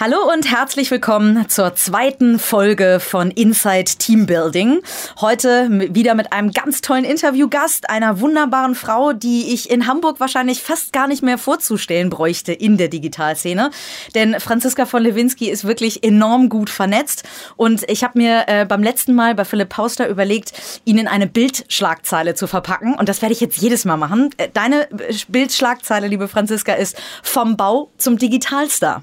Hallo und herzlich willkommen zur zweiten Folge von Inside Team Building. Heute wieder mit einem ganz tollen Interviewgast, einer wunderbaren Frau, die ich in Hamburg wahrscheinlich fast gar nicht mehr vorzustellen bräuchte in der Digitalszene. Denn Franziska von Lewinsky ist wirklich enorm gut vernetzt. Und ich habe mir äh, beim letzten Mal bei Philipp Pauster überlegt, ihn in eine Bildschlagzeile zu verpacken. Und das werde ich jetzt jedes Mal machen. Äh, deine Bildschlagzeile, liebe Franziska, ist vom Bau zum Digitalstar.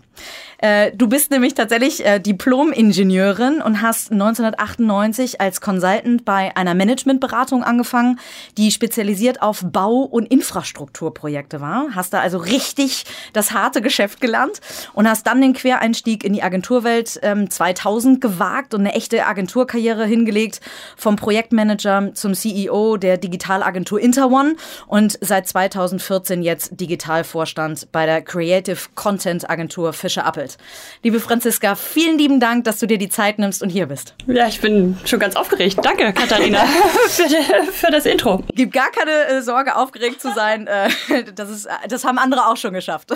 Äh, du bist nämlich tatsächlich äh, Diplom-Ingenieurin und hast 1998 als Consultant bei einer Managementberatung angefangen, die spezialisiert auf Bau- und Infrastrukturprojekte war. Hast da also richtig das harte Geschäft gelernt und hast dann den Quereinstieg in die Agenturwelt ähm, 2000 gewagt und eine echte Agenturkarriere hingelegt, vom Projektmanager zum CEO der Digitalagentur Interone und seit 2014 jetzt Digitalvorstand bei der Creative Content Agentur Fischer Appel doppelt. Liebe Franziska, vielen lieben Dank, dass du dir die Zeit nimmst und hier bist. Ja, ich bin schon ganz aufgeregt. Danke, Katharina, für, für, das Intro. Gibt gar keine äh, Sorge, aufgeregt zu sein. Äh, das, ist, das haben andere auch schon geschafft.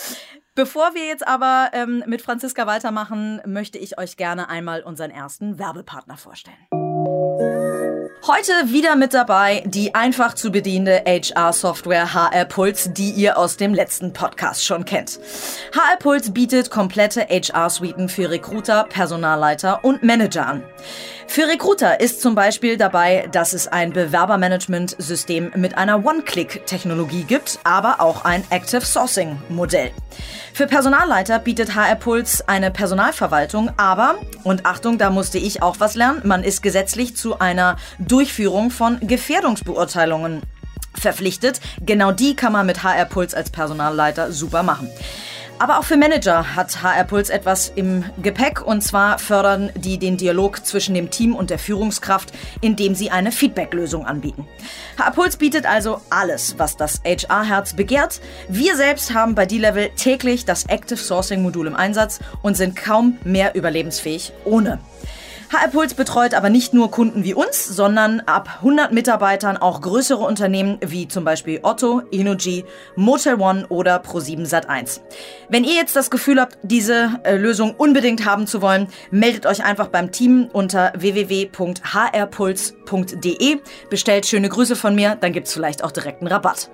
Bevor wir jetzt aber ähm, mit Franziska weitermachen, möchte ich euch gerne einmal unseren ersten Werbepartner vorstellen. Heute wieder mit dabei die einfach zu bedienende HR-Software HR Puls, die ihr aus dem letzten Podcast schon kennt. HR Puls bietet komplette HR-Suiten für Recruiter, Personalleiter und Manager an. Für Recruiter ist zum Beispiel dabei, dass es ein Bewerbermanagement-System mit einer One-Click-Technologie gibt, aber auch ein Active Sourcing-Modell. Für Personalleiter bietet HR Puls eine Personalverwaltung, aber, und Achtung, da musste ich auch was lernen, man ist gesetzlich zu einer Durchführung von Gefährdungsbeurteilungen verpflichtet. Genau die kann man mit HR Puls als Personalleiter super machen. Aber auch für Manager hat HR Puls etwas im Gepäck und zwar fördern die den Dialog zwischen dem Team und der Führungskraft, indem sie eine Feedback-Lösung anbieten. HR Puls bietet also alles, was das HR-Herz begehrt. Wir selbst haben bei D-Level täglich das Active Sourcing Modul im Einsatz und sind kaum mehr überlebensfähig ohne. HR Puls betreut aber nicht nur Kunden wie uns, sondern ab 100 Mitarbeitern auch größere Unternehmen wie zum Beispiel Otto, Energy, Motel One oder Pro7 Sat1. Wenn ihr jetzt das Gefühl habt, diese äh, Lösung unbedingt haben zu wollen, meldet euch einfach beim Team unter www.hrpuls.de. Bestellt schöne Grüße von mir, dann gibt's vielleicht auch direkt einen Rabatt.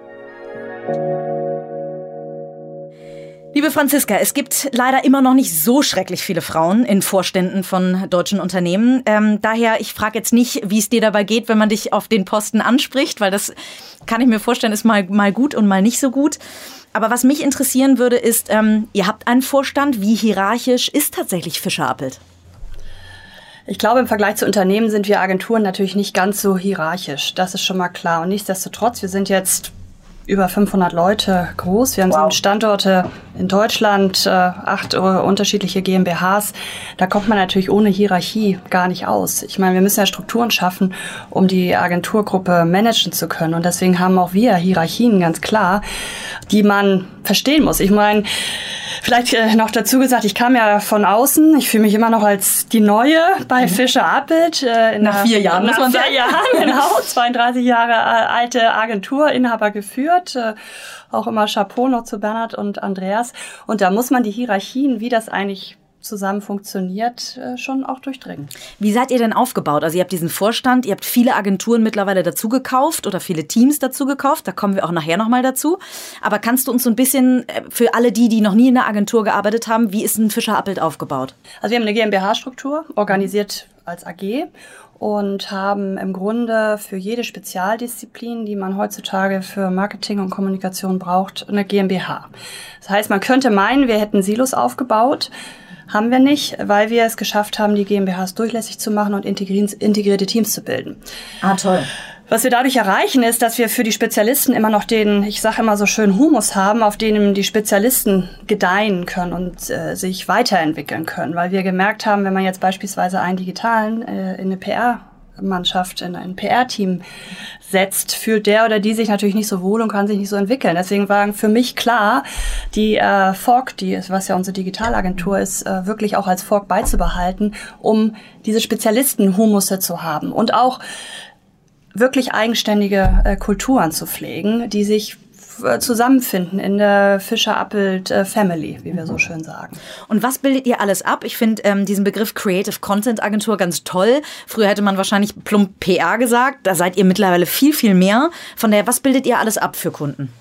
Liebe Franziska, es gibt leider immer noch nicht so schrecklich viele Frauen in Vorständen von deutschen Unternehmen. Ähm, daher, ich frage jetzt nicht, wie es dir dabei geht, wenn man dich auf den Posten anspricht, weil das kann ich mir vorstellen, ist mal, mal gut und mal nicht so gut. Aber was mich interessieren würde, ist, ähm, ihr habt einen Vorstand. Wie hierarchisch ist tatsächlich Fischer Appelt? Ich glaube, im Vergleich zu Unternehmen sind wir Agenturen natürlich nicht ganz so hierarchisch. Das ist schon mal klar. Und nichtsdestotrotz, wir sind jetzt über 500 Leute groß. Wir haben wow. sieben Standorte in Deutschland, äh, acht äh, unterschiedliche GmbHs. Da kommt man natürlich ohne Hierarchie gar nicht aus. Ich meine, wir müssen ja Strukturen schaffen, um die Agenturgruppe managen zu können. Und deswegen haben auch wir Hierarchien ganz klar, die man verstehen muss. Ich meine, Vielleicht äh, noch dazu gesagt, ich kam ja von außen. Ich fühle mich immer noch als die Neue bei mhm. Fischer Appelt. Äh, nach vier Jahren, muss man sagen. Vier Jahren, genau. 32 Jahre alte Agenturinhaber geführt. Äh, auch immer Chapeau noch zu Bernhard und Andreas. Und da muss man die Hierarchien, wie das eigentlich zusammen funktioniert, äh, schon auch durchdringen. Wie seid ihr denn aufgebaut? Also ihr habt diesen Vorstand, ihr habt viele Agenturen mittlerweile dazu gekauft oder viele Teams dazu gekauft, da kommen wir auch nachher nochmal dazu. Aber kannst du uns so ein bisschen äh, für alle die, die noch nie in der Agentur gearbeitet haben, wie ist ein Fischer Appelt aufgebaut? Also wir haben eine GmbH-Struktur, organisiert als AG und haben im Grunde für jede Spezialdisziplin, die man heutzutage für Marketing und Kommunikation braucht, eine GmbH. Das heißt, man könnte meinen, wir hätten Silos aufgebaut. Haben wir nicht, weil wir es geschafft haben, die GmbHs durchlässig zu machen und integrierte Teams zu bilden. Ah, toll. Was wir dadurch erreichen, ist, dass wir für die Spezialisten immer noch den, ich sage immer so schön, Humus haben, auf dem die Spezialisten gedeihen können und äh, sich weiterentwickeln können. Weil wir gemerkt haben, wenn man jetzt beispielsweise einen digitalen äh, in eine PR Mannschaft in ein PR-Team setzt, fühlt der oder die sich natürlich nicht so wohl und kann sich nicht so entwickeln. Deswegen war für mich klar, die äh, Fork, die, was ja unsere Digitalagentur ist, äh, wirklich auch als Fork beizubehalten, um diese Spezialisten-Humusse zu haben und auch wirklich eigenständige äh, Kulturen zu pflegen, die sich äh, zusammenfinden in der Fischer-Appelt äh, Family, wie wir so schön sagen. Und was bildet ihr alles ab? Ich finde ähm, diesen Begriff Creative Content Agentur ganz toll. Früher hätte man wahrscheinlich plump PR gesagt. Da seid ihr mittlerweile viel, viel mehr. Von daher, was bildet ihr alles ab für Kunden?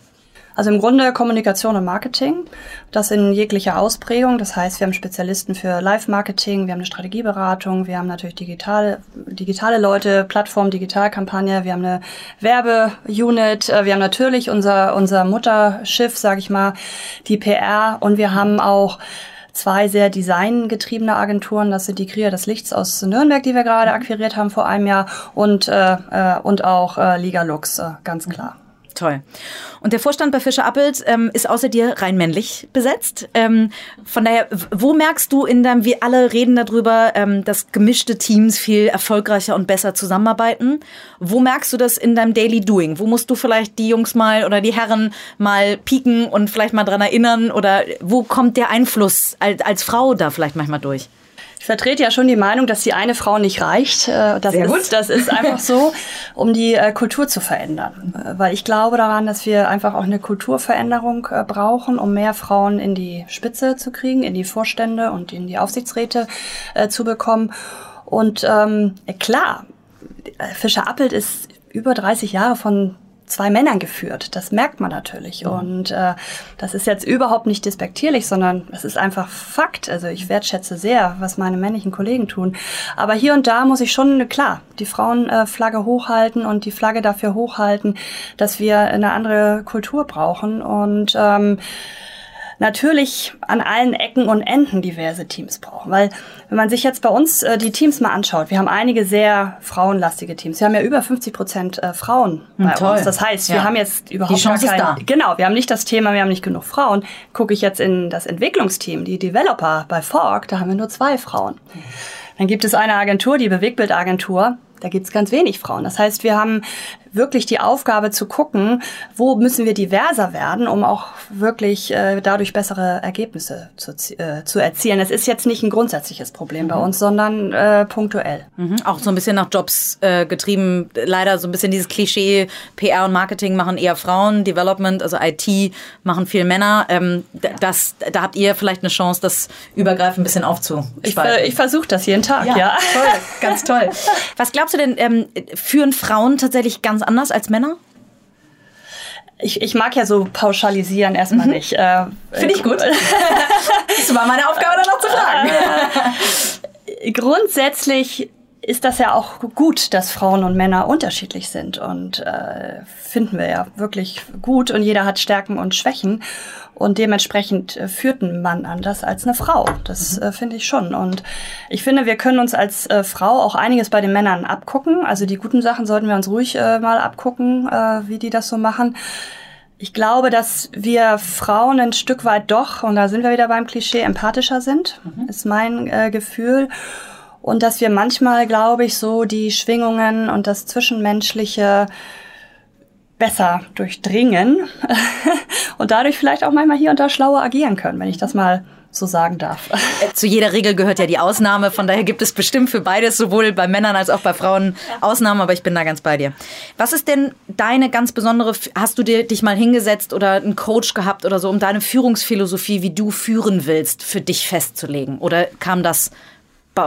Also im Grunde Kommunikation und Marketing, das in jeglicher Ausprägung. Das heißt, wir haben Spezialisten für Live-Marketing, wir haben eine Strategieberatung, wir haben natürlich digitale, digitale Leute, Plattform, Digitalkampagne, wir haben eine Werbeunit, äh, wir haben natürlich unser, unser Mutterschiff, sage ich mal, die PR und wir haben auch zwei sehr designgetriebene Agenturen. Das sind die Kria des Lichts aus Nürnberg, die wir gerade akquiriert haben vor einem Jahr und, äh, äh und auch äh, Liga Lux, äh, ganz klar. Toll. Und der Vorstand bei Fischer Appelt ähm, ist außer dir rein männlich besetzt. Ähm, von daher, wo merkst du in deinem, wir alle reden darüber, ähm, dass gemischte Teams viel erfolgreicher und besser zusammenarbeiten. Wo merkst du das in deinem Daily Doing? Wo musst du vielleicht die Jungs mal oder die Herren mal pieken und vielleicht mal dran erinnern? Oder wo kommt der Einfluss als, als Frau da vielleicht manchmal durch? Ich vertrete ja schon die Meinung, dass die eine Frau nicht reicht. Äh, das, Sehr ist, gut. das ist einfach so, um die äh, Kultur zu verändern. Äh, weil ich glaube daran, dass wir einfach auch eine Kulturveränderung brauchen, um mehr Frauen in die Spitze zu kriegen, in die Vorstände und in die Aufsichtsräte zu bekommen. Und ähm, klar, Fischer Appelt ist über 30 Jahre von zwei Männern geführt. Das merkt man natürlich. Mhm. Und äh, das ist jetzt überhaupt nicht despektierlich, sondern es ist einfach Fakt. Also ich wertschätze sehr, was meine männlichen Kollegen tun. Aber hier und da muss ich schon, klar, die Frauenflagge äh, hochhalten und die Flagge dafür hochhalten, dass wir eine andere Kultur brauchen. Und ähm, natürlich an allen Ecken und Enden diverse Teams brauchen. Weil wenn man sich jetzt bei uns äh, die Teams mal anschaut, wir haben einige sehr frauenlastige Teams. Wir haben ja über 50 Prozent äh, Frauen hm, bei Toll. uns. Das heißt, ja. wir haben jetzt überhaupt die Chance gar kein, da. Genau, wir haben nicht das Thema, wir haben nicht genug Frauen. Gucke ich jetzt in das Entwicklungsteam, die Developer bei Fork, da haben wir nur zwei Frauen. Dann gibt es eine Agentur, die Bewegbildagentur, da gibt es ganz wenig Frauen. Das heißt, wir haben wirklich die Aufgabe zu gucken, wo müssen wir diverser werden, um auch wirklich äh, dadurch bessere Ergebnisse zu, äh, zu erzielen. Es ist jetzt nicht ein grundsätzliches Problem mhm. bei uns, sondern äh, punktuell. Mhm. Auch so ein bisschen nach Jobs äh, getrieben. Leider so ein bisschen dieses Klischee, PR und Marketing machen eher Frauen, Development, also IT machen viel Männer. Ähm, das, da habt ihr vielleicht eine Chance, das übergreifend ein bisschen aufzuspalten. Ich, ich versuche das jeden Tag, ja. ja. Toll, ganz toll. Was glaubst du denn, ähm, führen Frauen tatsächlich ganz anders als Männer? Ich, ich mag ja so pauschalisieren erstmal mhm. nicht. Äh, Finde ich gut. das war meine Aufgabe, dann noch zu fragen. Äh, grundsätzlich ist das ja auch gut, dass Frauen und Männer unterschiedlich sind und äh, finden wir ja wirklich gut und jeder hat Stärken und Schwächen und dementsprechend äh, führt ein Mann anders als eine Frau. Das mhm. äh, finde ich schon und ich finde, wir können uns als äh, Frau auch einiges bei den Männern abgucken. Also die guten Sachen sollten wir uns ruhig äh, mal abgucken, äh, wie die das so machen. Ich glaube, dass wir Frauen ein Stück weit doch, und da sind wir wieder beim Klischee, empathischer sind, mhm. ist mein äh, Gefühl und dass wir manchmal, glaube ich, so die Schwingungen und das Zwischenmenschliche besser durchdringen und dadurch vielleicht auch manchmal hier und da schlauer agieren können, wenn ich das mal so sagen darf. Zu jeder Regel gehört ja die Ausnahme, von daher gibt es bestimmt für beides, sowohl bei Männern als auch bei Frauen Ausnahmen, aber ich bin da ganz bei dir. Was ist denn deine ganz besondere, hast du dir, dich mal hingesetzt oder einen Coach gehabt oder so, um deine Führungsphilosophie, wie du führen willst, für dich festzulegen? Oder kam das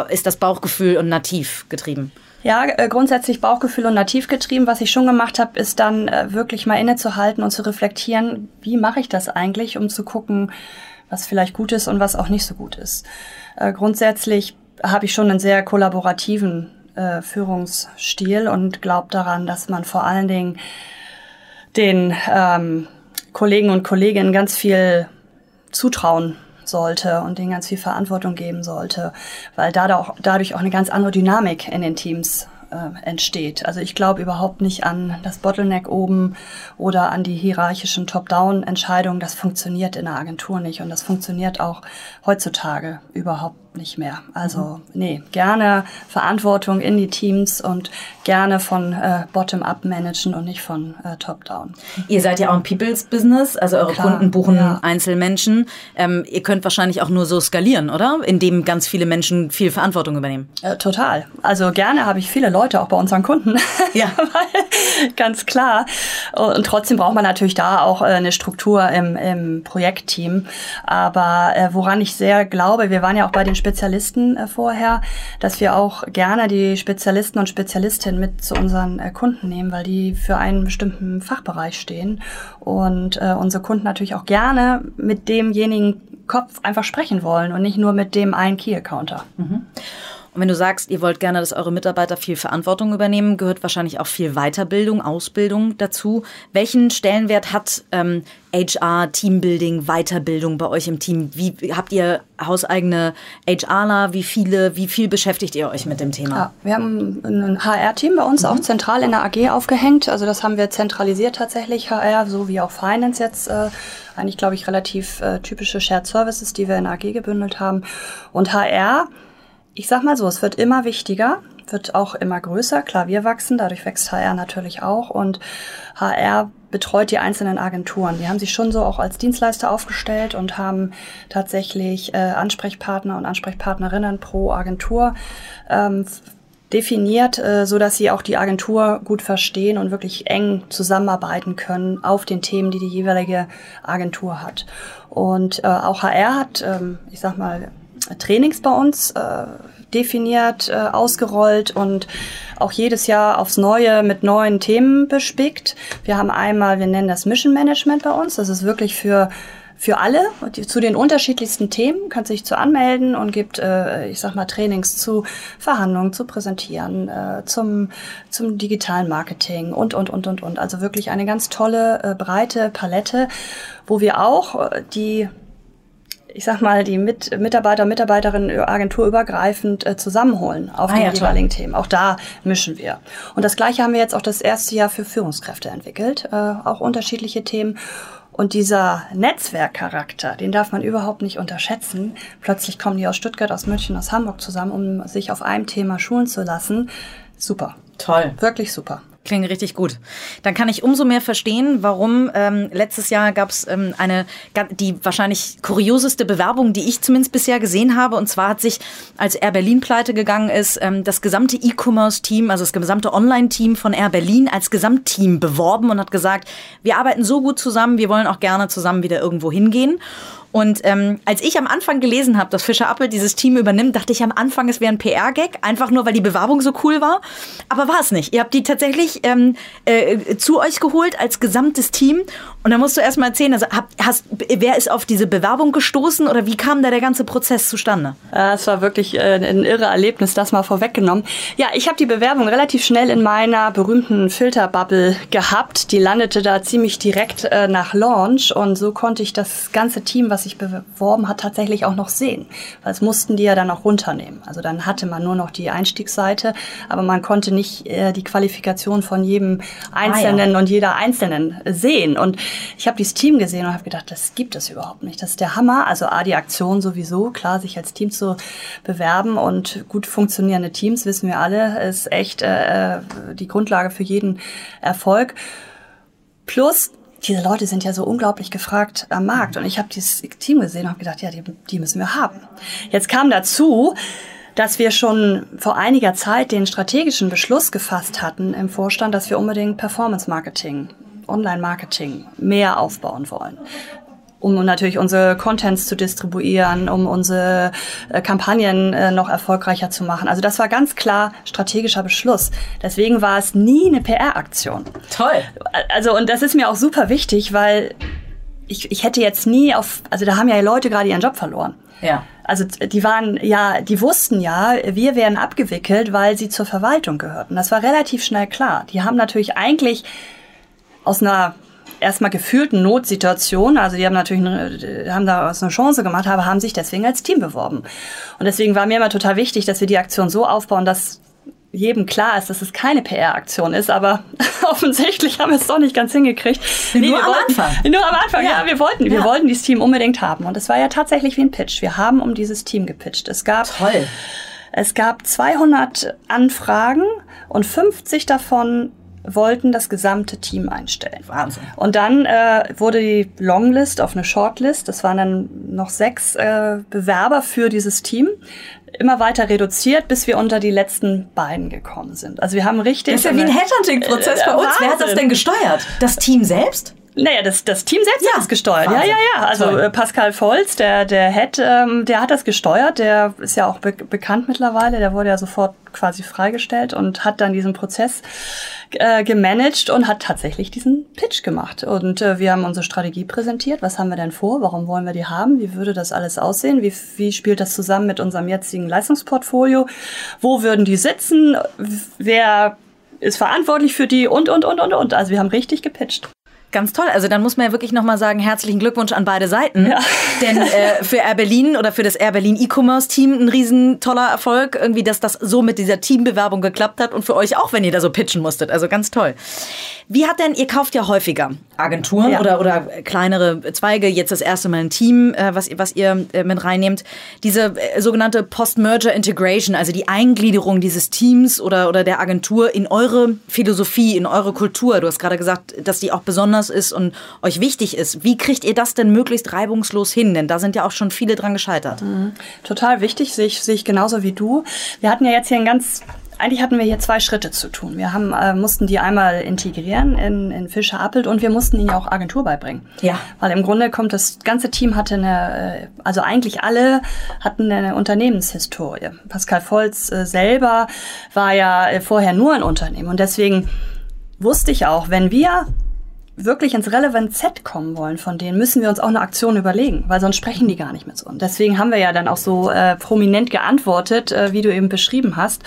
ist das Bauchgefühl und nativ getrieben? Ja, äh, grundsätzlich Bauchgefühl und nativ getrieben. Was ich schon gemacht habe, ist dann äh, wirklich mal innezuhalten und zu reflektieren, wie mache ich das eigentlich, um zu gucken, was vielleicht gut ist und was auch nicht so gut ist. Äh, grundsätzlich habe ich schon einen sehr kollaborativen Führungsstil und glaube daran, dass man vor allen Dingen den ähm, Kollegen und Kolleginnen ganz viel zutrauen sollte und denen ganz viel Verantwortung geben sollte, weil dadurch auch eine ganz andere Dynamik in den Teams äh, entsteht. Also ich glaube überhaupt nicht an das Bottleneck oben oder an die hierarchischen Top-Down-Entscheidungen. Das funktioniert in der Agentur nicht und das funktioniert auch heutzutage überhaupt nicht mehr. Also nee, gerne Verantwortung in die Teams und gerne von äh, Bottom-up managen und nicht von äh, Top-down. Ihr seid ja auch ein People's Business, also eure Klar, Kunden buchen ja. Einzelmenschen. Ähm, ihr könnt wahrscheinlich auch nur so skalieren, oder? Indem ganz viele Menschen viel Verantwortung übernehmen. Äh, total. Also gerne habe ich viele Leute auch bei unseren Kunden. Ja. ganz klar. Und trotzdem braucht man natürlich da auch äh, eine Struktur im, im Projektteam. Aber äh, woran ich sehr glaube, wir waren ja auch bei den Spezialisten äh, vorher, dass wir auch gerne die Spezialisten und Spezialistinnen mit zu unseren äh, Kunden nehmen, weil die für einen bestimmten Fachbereich stehen und äh, unsere Kunden natürlich auch gerne mit demjenigen Kopf einfach sprechen wollen und nicht nur mit dem einen Key-Accounter. Mhm. Und wenn du sagst, ihr wollt gerne, dass eure Mitarbeiter viel Verantwortung übernehmen, gehört wahrscheinlich auch viel Weiterbildung, Ausbildung dazu. Welchen Stellenwert hat ähm, HR, Teambuilding, Weiterbildung bei euch im Team? Wie habt ihr hauseigene HRler? Wie viele, wie viel beschäftigt ihr euch mit dem Thema? Ja, wir haben ein HR-Team bei uns mhm. auch zentral in der AG aufgehängt. Also das haben wir zentralisiert tatsächlich, HR, so wie auch Finance jetzt. Äh, eigentlich, glaube ich, relativ äh, typische Shared Services, die wir in AG gebündelt haben. Und HR ich sag mal so, es wird immer wichtiger, wird auch immer größer. Klar, wir wachsen, dadurch wächst HR natürlich auch und HR betreut die einzelnen Agenturen. Die haben sich schon so auch als Dienstleister aufgestellt und haben tatsächlich äh, Ansprechpartner und Ansprechpartnerinnen pro Agentur ähm, definiert, äh, so dass sie auch die Agentur gut verstehen und wirklich eng zusammenarbeiten können auf den Themen, die die jeweilige Agentur hat. Und äh, auch HR hat, ähm, ich sag mal, Trainings bei uns äh, definiert, äh, ausgerollt und auch jedes Jahr aufs Neue mit neuen Themen bespickt. Wir haben einmal, wir nennen das Mission Management bei uns. Das ist wirklich für für alle zu den unterschiedlichsten Themen, kann sich zu anmelden und gibt, äh, ich sag mal, Trainings zu Verhandlungen, zu Präsentieren, äh, zum, zum digitalen Marketing und, und, und, und, und. Also wirklich eine ganz tolle, äh, breite Palette, wo wir auch äh, die ich sag mal, die Mit Mitarbeiter, Mitarbeiterinnen agenturübergreifend äh, zusammenholen auf ah, die ja, jeweiligen toll. Themen. Auch da mischen wir. Und das Gleiche haben wir jetzt auch das erste Jahr für Führungskräfte entwickelt, äh, auch unterschiedliche Themen. Und dieser Netzwerkcharakter, den darf man überhaupt nicht unterschätzen. Plötzlich kommen die aus Stuttgart, aus München, aus Hamburg zusammen, um sich auf einem Thema schulen zu lassen. Super. Toll. Wirklich super. Klingt richtig gut. Dann kann ich umso mehr verstehen, warum ähm, letztes Jahr gab es ähm, eine, die wahrscheinlich kurioseste Bewerbung, die ich zumindest bisher gesehen habe. Und zwar hat sich, als Air Berlin pleite gegangen ist, ähm, das gesamte E-Commerce-Team, also das gesamte Online-Team von Air Berlin als Gesamtteam beworben und hat gesagt, wir arbeiten so gut zusammen, wir wollen auch gerne zusammen wieder irgendwo hingehen. Und ähm, als ich am Anfang gelesen habe, dass Fischer Appel dieses Team übernimmt, dachte ich am Anfang, es wäre ein PR-Gag, einfach nur, weil die Bewerbung so cool war. Aber war es nicht. Ihr habt die tatsächlich ähm, äh, zu euch geholt als gesamtes Team. Und da musst du erst mal erzählen, also hab, hast, wer ist auf diese Bewerbung gestoßen oder wie kam da der ganze Prozess zustande? Es war wirklich äh, ein irre Erlebnis, das mal vorweggenommen. Ja, ich habe die Bewerbung relativ schnell in meiner berühmten Filterbubble gehabt. Die landete da ziemlich direkt äh, nach Launch und so konnte ich das ganze Team, was sich beworben hat, tatsächlich auch noch sehen. Weil es mussten die ja dann auch runternehmen. Also dann hatte man nur noch die Einstiegsseite, aber man konnte nicht äh, die Qualifikation von jedem Einzelnen ah, ja. und jeder Einzelnen sehen. Und ich habe dieses Team gesehen und habe gedacht, das gibt es überhaupt nicht. Das ist der Hammer. Also A, die Aktion sowieso, klar, sich als Team zu bewerben und gut funktionierende Teams, wissen wir alle, ist echt äh, äh die Grundlage für jeden Erfolg. Plus diese Leute sind ja so unglaublich gefragt am Markt. Und ich habe dieses Team gesehen und habe gedacht, ja, die, die müssen wir haben. Jetzt kam dazu, dass wir schon vor einiger Zeit den strategischen Beschluss gefasst hatten im Vorstand, dass wir unbedingt Performance Marketing, Online Marketing mehr aufbauen wollen um natürlich unsere Contents zu distribuieren, um unsere äh, Kampagnen äh, noch erfolgreicher zu machen. Also das war ganz klar strategischer Beschluss. Deswegen war es nie eine PR-Aktion. Toll. Also und das ist mir auch super wichtig, weil ich, ich hätte jetzt nie auf, also da haben ja Leute gerade ihren Job verloren. Ja. Also die waren ja, die wussten ja, wir werden abgewickelt, weil sie zur Verwaltung gehörten. Das war relativ schnell klar. Die haben natürlich eigentlich aus einer erstmal gefühlten Notsituation, also die haben natürlich eine, haben daraus eine Chance gemacht, aber haben sich deswegen als Team beworben. Und deswegen war mir immer total wichtig, dass wir die Aktion so aufbauen, dass jedem klar ist, dass es keine PR-Aktion ist, aber offensichtlich haben wir es doch nicht ganz hingekriegt. Nee, nur am wollten, Anfang. Nur am Anfang, ja. ja wir wollten, ja. wir wollten dieses Team unbedingt haben. Und es war ja tatsächlich wie ein Pitch. Wir haben um dieses Team gepitcht. Es gab, Toll. Es gab 200 Anfragen und 50 davon wollten das gesamte Team einstellen. Wahnsinn. Und dann äh, wurde die Longlist auf eine Shortlist. Das waren dann noch sechs äh, Bewerber für dieses Team immer weiter reduziert, bis wir unter die letzten beiden gekommen sind. Also wir haben richtig. Das ist ja wie ein Headhunting-Prozess äh, bei uns. Wahnsinn. Wer hat das denn gesteuert? Das Team selbst? Naja, das, das Team selbst ja. hat es gesteuert. Wahnsinn. Ja, ja, ja. Also Toll. Äh, Pascal Volz, der, der Head, ähm, der hat das gesteuert. Der ist ja auch be bekannt mittlerweile. Der wurde ja sofort quasi freigestellt und hat dann diesen Prozess äh, gemanagt und hat tatsächlich diesen Pitch gemacht. Und äh, wir haben unsere Strategie präsentiert. Was haben wir denn vor? Warum wollen wir die haben? Wie würde das alles aussehen? Wie, wie spielt das zusammen mit unserem jetzigen Leistungsportfolio? Wo würden die sitzen? Wer ist verantwortlich für die und, und, und, und, und. Also wir haben richtig gepitcht. Ganz toll. Also dann muss man ja wirklich nochmal sagen, herzlichen Glückwunsch an beide Seiten. Ja. Denn äh, für Air Berlin oder für das Air Berlin E-Commerce Team ein riesen toller Erfolg, irgendwie, dass das so mit dieser Teambewerbung geklappt hat und für euch auch, wenn ihr da so pitchen musstet. Also ganz toll. Wie hat denn, ihr kauft ja häufiger Agenturen ja. oder, oder kleinere Zweige, jetzt das erste Mal ein Team, äh, was, was ihr äh, mit reinnehmt. Diese äh, sogenannte Post-Merger Integration, also die Eingliederung dieses Teams oder, oder der Agentur in eure Philosophie, in eure Kultur. Du hast gerade gesagt, dass die auch besonders ist und euch wichtig ist. Wie kriegt ihr das denn möglichst reibungslos hin? Denn da sind ja auch schon viele dran gescheitert. Mhm. Total wichtig, sehe ich, sehe ich genauso wie du. Wir hatten ja jetzt hier ein ganz eigentlich hatten wir hier zwei Schritte zu tun. Wir haben, äh, mussten die einmal integrieren in, in Fischer Appelt und wir mussten ihnen ja auch Agentur beibringen. Ja. Weil im Grunde kommt das ganze Team hatte eine, äh, also eigentlich alle hatten eine Unternehmenshistorie. Pascal Volz äh, selber war ja äh, vorher nur ein Unternehmen und deswegen wusste ich auch, wenn wir wirklich ins Relevant Set kommen wollen von denen, müssen wir uns auch eine Aktion überlegen, weil sonst sprechen die gar nicht mit uns. Deswegen haben wir ja dann auch so äh, prominent geantwortet, äh, wie du eben beschrieben hast.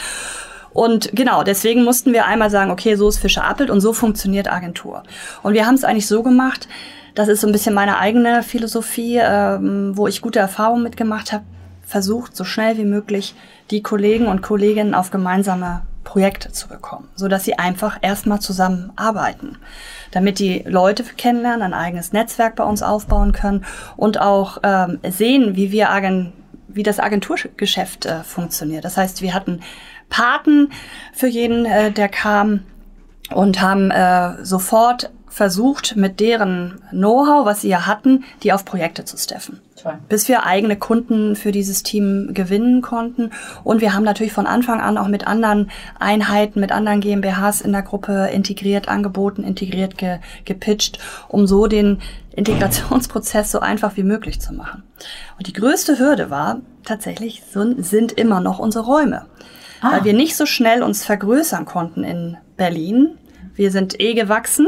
Und genau, deswegen mussten wir einmal sagen, okay, so ist Fischer Appelt und so funktioniert Agentur. Und wir haben es eigentlich so gemacht, das ist so ein bisschen meine eigene Philosophie, ähm, wo ich gute Erfahrungen mitgemacht habe, versucht, so schnell wie möglich die Kollegen und Kolleginnen auf gemeinsame Projekte zu bekommen, so dass sie einfach erstmal zusammenarbeiten, damit die Leute kennenlernen, ein eigenes Netzwerk bei uns aufbauen können und auch ähm, sehen, wie wir Agen wie das Agenturgeschäft äh, funktioniert. Das heißt, wir hatten Paten für jeden, äh, der kam und haben äh, sofort versucht, mit deren Know-how, was sie ja hatten, die auf Projekte zu steffen. Toll. Bis wir eigene Kunden für dieses Team gewinnen konnten. Und wir haben natürlich von Anfang an auch mit anderen Einheiten, mit anderen GmbHs in der Gruppe integriert, angeboten, integriert, ge, gepitcht, um so den Integrationsprozess so einfach wie möglich zu machen. Und die größte Hürde war tatsächlich, sind immer noch unsere Räume ah. weil wir nicht so schnell uns vergrößern konnten in Berlin. Wir sind eh gewachsen.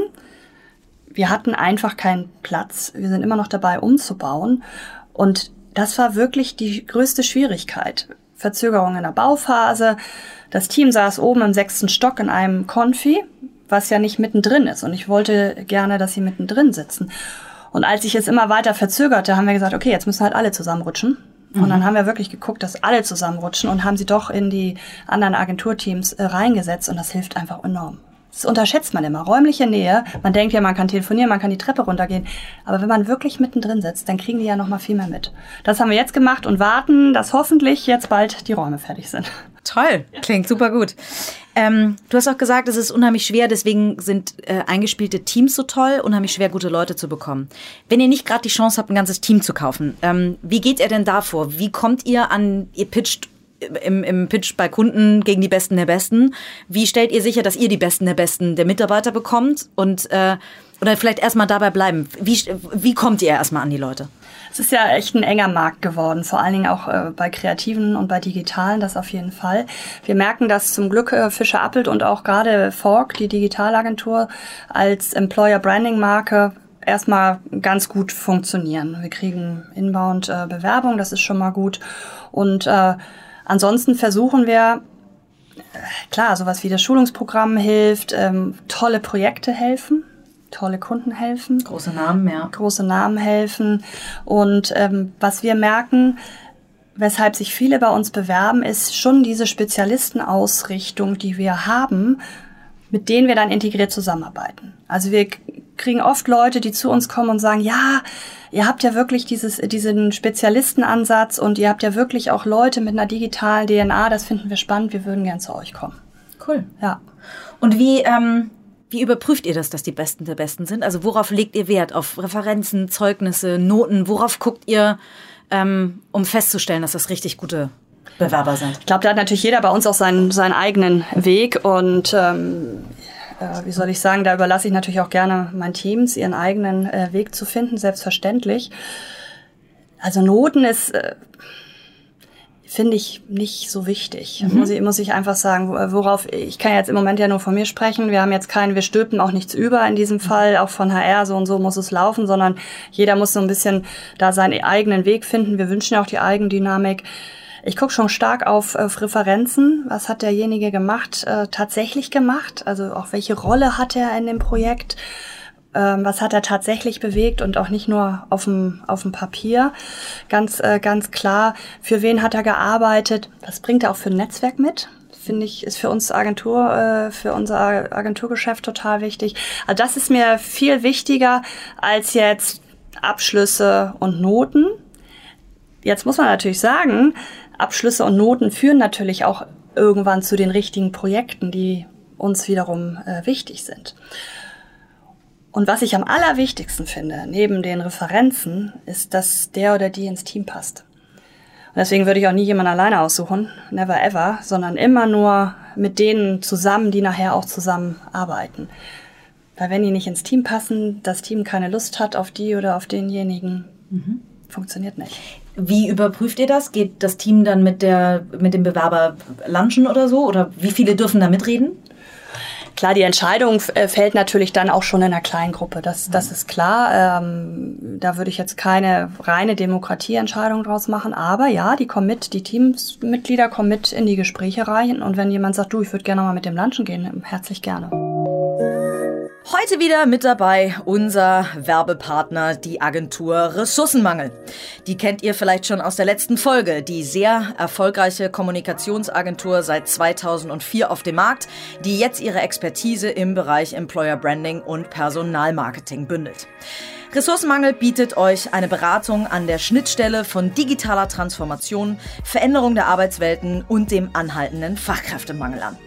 Wir hatten einfach keinen Platz. Wir sind immer noch dabei, umzubauen. Und das war wirklich die größte Schwierigkeit. Verzögerung in der Bauphase. Das Team saß oben im sechsten Stock in einem Konfi, was ja nicht mittendrin ist. Und ich wollte gerne, dass sie mittendrin sitzen. Und als ich es immer weiter verzögerte, haben wir gesagt, okay, jetzt müssen halt alle zusammenrutschen. Und mhm. dann haben wir wirklich geguckt, dass alle zusammenrutschen und haben sie doch in die anderen Agenturteams äh, reingesetzt und das hilft einfach enorm. Das unterschätzt man immer. Räumliche Nähe. Man denkt ja, man kann telefonieren, man kann die Treppe runtergehen. Aber wenn man wirklich mittendrin sitzt, dann kriegen die ja noch mal viel mehr mit. Das haben wir jetzt gemacht und warten, dass hoffentlich jetzt bald die Räume fertig sind. Toll, klingt super gut. Ähm, du hast auch gesagt, es ist unheimlich schwer, deswegen sind äh, eingespielte Teams so toll, unheimlich schwer, gute Leute zu bekommen. Wenn ihr nicht gerade die Chance habt, ein ganzes Team zu kaufen, ähm, wie geht ihr denn da vor? Wie kommt ihr an, ihr pitcht im, im Pitch bei Kunden gegen die Besten der Besten. Wie stellt ihr sicher, dass ihr die Besten der Besten der Mitarbeiter bekommt? Und äh, oder vielleicht erstmal dabei bleiben. Wie, wie kommt ihr erstmal an die Leute? Es ist ja echt ein enger Markt geworden, vor allen Dingen auch äh, bei Kreativen und bei Digitalen, das auf jeden Fall. Wir merken, dass zum Glück äh, Fischer Appelt und auch gerade Fork, die Digitalagentur, als Employer Branding Marke erstmal ganz gut funktionieren. Wir kriegen Inbound äh, Bewerbung, das ist schon mal gut. Und äh, Ansonsten versuchen wir, klar, sowas wie das Schulungsprogramm hilft, ähm, tolle Projekte helfen, tolle Kunden helfen. Große Namen, ja. Große Namen helfen. Und ähm, was wir merken, weshalb sich viele bei uns bewerben, ist schon diese Spezialistenausrichtung, die wir haben, mit denen wir dann integriert zusammenarbeiten. Also wir kriegen oft Leute, die zu uns kommen und sagen, ja, ihr habt ja wirklich dieses, diesen Spezialistenansatz und ihr habt ja wirklich auch Leute mit einer digitalen DNA, das finden wir spannend, wir würden gern zu euch kommen. Cool. Ja. Und wie, ähm, wie überprüft ihr das, dass die Besten der Besten sind? Also worauf legt ihr Wert? Auf Referenzen, Zeugnisse, Noten? Worauf guckt ihr, ähm, um festzustellen, dass das richtig gute Bewerber sind? Ich glaube, da hat natürlich jeder bei uns auch seinen, seinen eigenen Weg und ähm, äh, wie soll ich sagen, da überlasse ich natürlich auch gerne meinen Teams, ihren eigenen äh, Weg zu finden, selbstverständlich. Also Noten ist, äh, finde ich nicht so wichtig. Mhm. Muss, ich, muss ich einfach sagen, worauf, ich kann jetzt im Moment ja nur von mir sprechen. Wir haben jetzt keinen, wir stülpen auch nichts über in diesem Fall, auch von HR, so und so muss es laufen, sondern jeder muss so ein bisschen da seinen eigenen Weg finden. Wir wünschen ja auch die Eigendynamik. Ich gucke schon stark auf, auf Referenzen. Was hat derjenige gemacht, äh, tatsächlich gemacht? Also auch welche Rolle hat er in dem Projekt? Ähm, was hat er tatsächlich bewegt und auch nicht nur auf dem, auf dem Papier. Ganz, äh, ganz klar, für wen hat er gearbeitet? Was bringt er auch für ein Netzwerk mit? Finde ich, ist für uns Agentur, äh, für unser Agenturgeschäft total wichtig. Also das ist mir viel wichtiger als jetzt Abschlüsse und Noten. Jetzt muss man natürlich sagen, Abschlüsse und Noten führen natürlich auch irgendwann zu den richtigen Projekten, die uns wiederum äh, wichtig sind. Und was ich am allerwichtigsten finde, neben den Referenzen, ist, dass der oder die ins Team passt. Und deswegen würde ich auch nie jemanden alleine aussuchen, never ever, sondern immer nur mit denen zusammen, die nachher auch zusammen arbeiten. Weil wenn die nicht ins Team passen, das Team keine Lust hat auf die oder auf denjenigen, mhm. funktioniert nicht. Wie überprüft ihr das? Geht das Team dann mit, der, mit dem Bewerber lunchen oder so? Oder wie viele dürfen da mitreden? Klar, die Entscheidung äh, fällt natürlich dann auch schon in einer kleinen Gruppe. Das, das ist klar. Ähm, da würde ich jetzt keine reine Demokratieentscheidung draus machen. Aber ja, die kommen mit, die Teamsmitglieder kommen mit in die Gespräche rein. Und wenn jemand sagt, du, ich würde gerne mal mit dem Lunchen gehen, herzlich gerne. Heute wieder mit dabei unser Werbepartner, die Agentur Ressourcenmangel. Die kennt ihr vielleicht schon aus der letzten Folge. Die sehr erfolgreiche Kommunikationsagentur seit 2004 auf dem Markt, die jetzt ihre Expertise im Bereich Employer Branding und Personalmarketing bündelt. Ressourcenmangel bietet euch eine Beratung an der Schnittstelle von digitaler Transformation, Veränderung der Arbeitswelten und dem anhaltenden Fachkräftemangel an.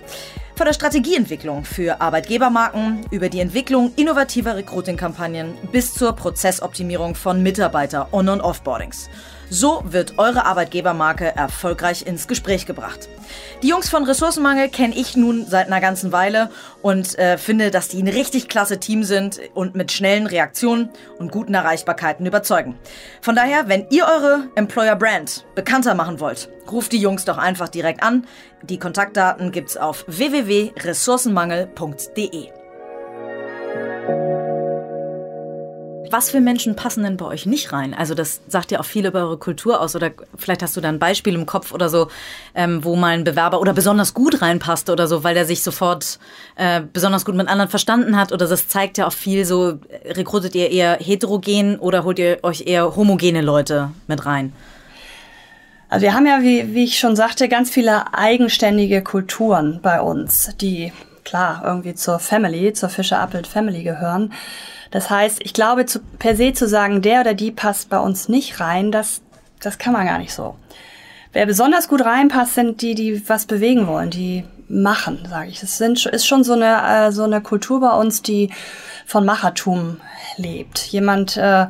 Von der Strategieentwicklung für Arbeitgebermarken über die Entwicklung innovativer Recruiting-Kampagnen bis zur Prozessoptimierung von Mitarbeiter- On- und Offboardings. So wird eure Arbeitgebermarke erfolgreich ins Gespräch gebracht. Die Jungs von Ressourcenmangel kenne ich nun seit einer ganzen Weile und äh, finde, dass die ein richtig klasse Team sind und mit schnellen Reaktionen und guten Erreichbarkeiten überzeugen. Von daher, wenn ihr eure Employer Brand bekannter machen wollt, ruft die Jungs doch einfach direkt an. Die Kontaktdaten gibt's auf www.ressourcenmangel.de. was für Menschen passen denn bei euch nicht rein? Also das sagt ja auch viel über eure Kultur aus. Oder vielleicht hast du da ein Beispiel im Kopf oder so, ähm, wo mal ein Bewerber oder besonders gut reinpasste oder so, weil der sich sofort äh, besonders gut mit anderen verstanden hat. Oder das zeigt ja auch viel so, rekrutet ihr eher heterogen oder holt ihr euch eher homogene Leute mit rein? Also wir haben ja, wie, wie ich schon sagte, ganz viele eigenständige Kulturen bei uns, die klar irgendwie zur Family, zur Fischer Appelt Family gehören. Das heißt, ich glaube, zu, per se zu sagen, der oder die passt bei uns nicht rein, das, das kann man gar nicht so. Wer besonders gut reinpasst, sind die, die was bewegen wollen, die machen, sage ich. Es sind, ist schon so eine, äh, so eine Kultur bei uns, die von Machertum lebt. Jemand, äh,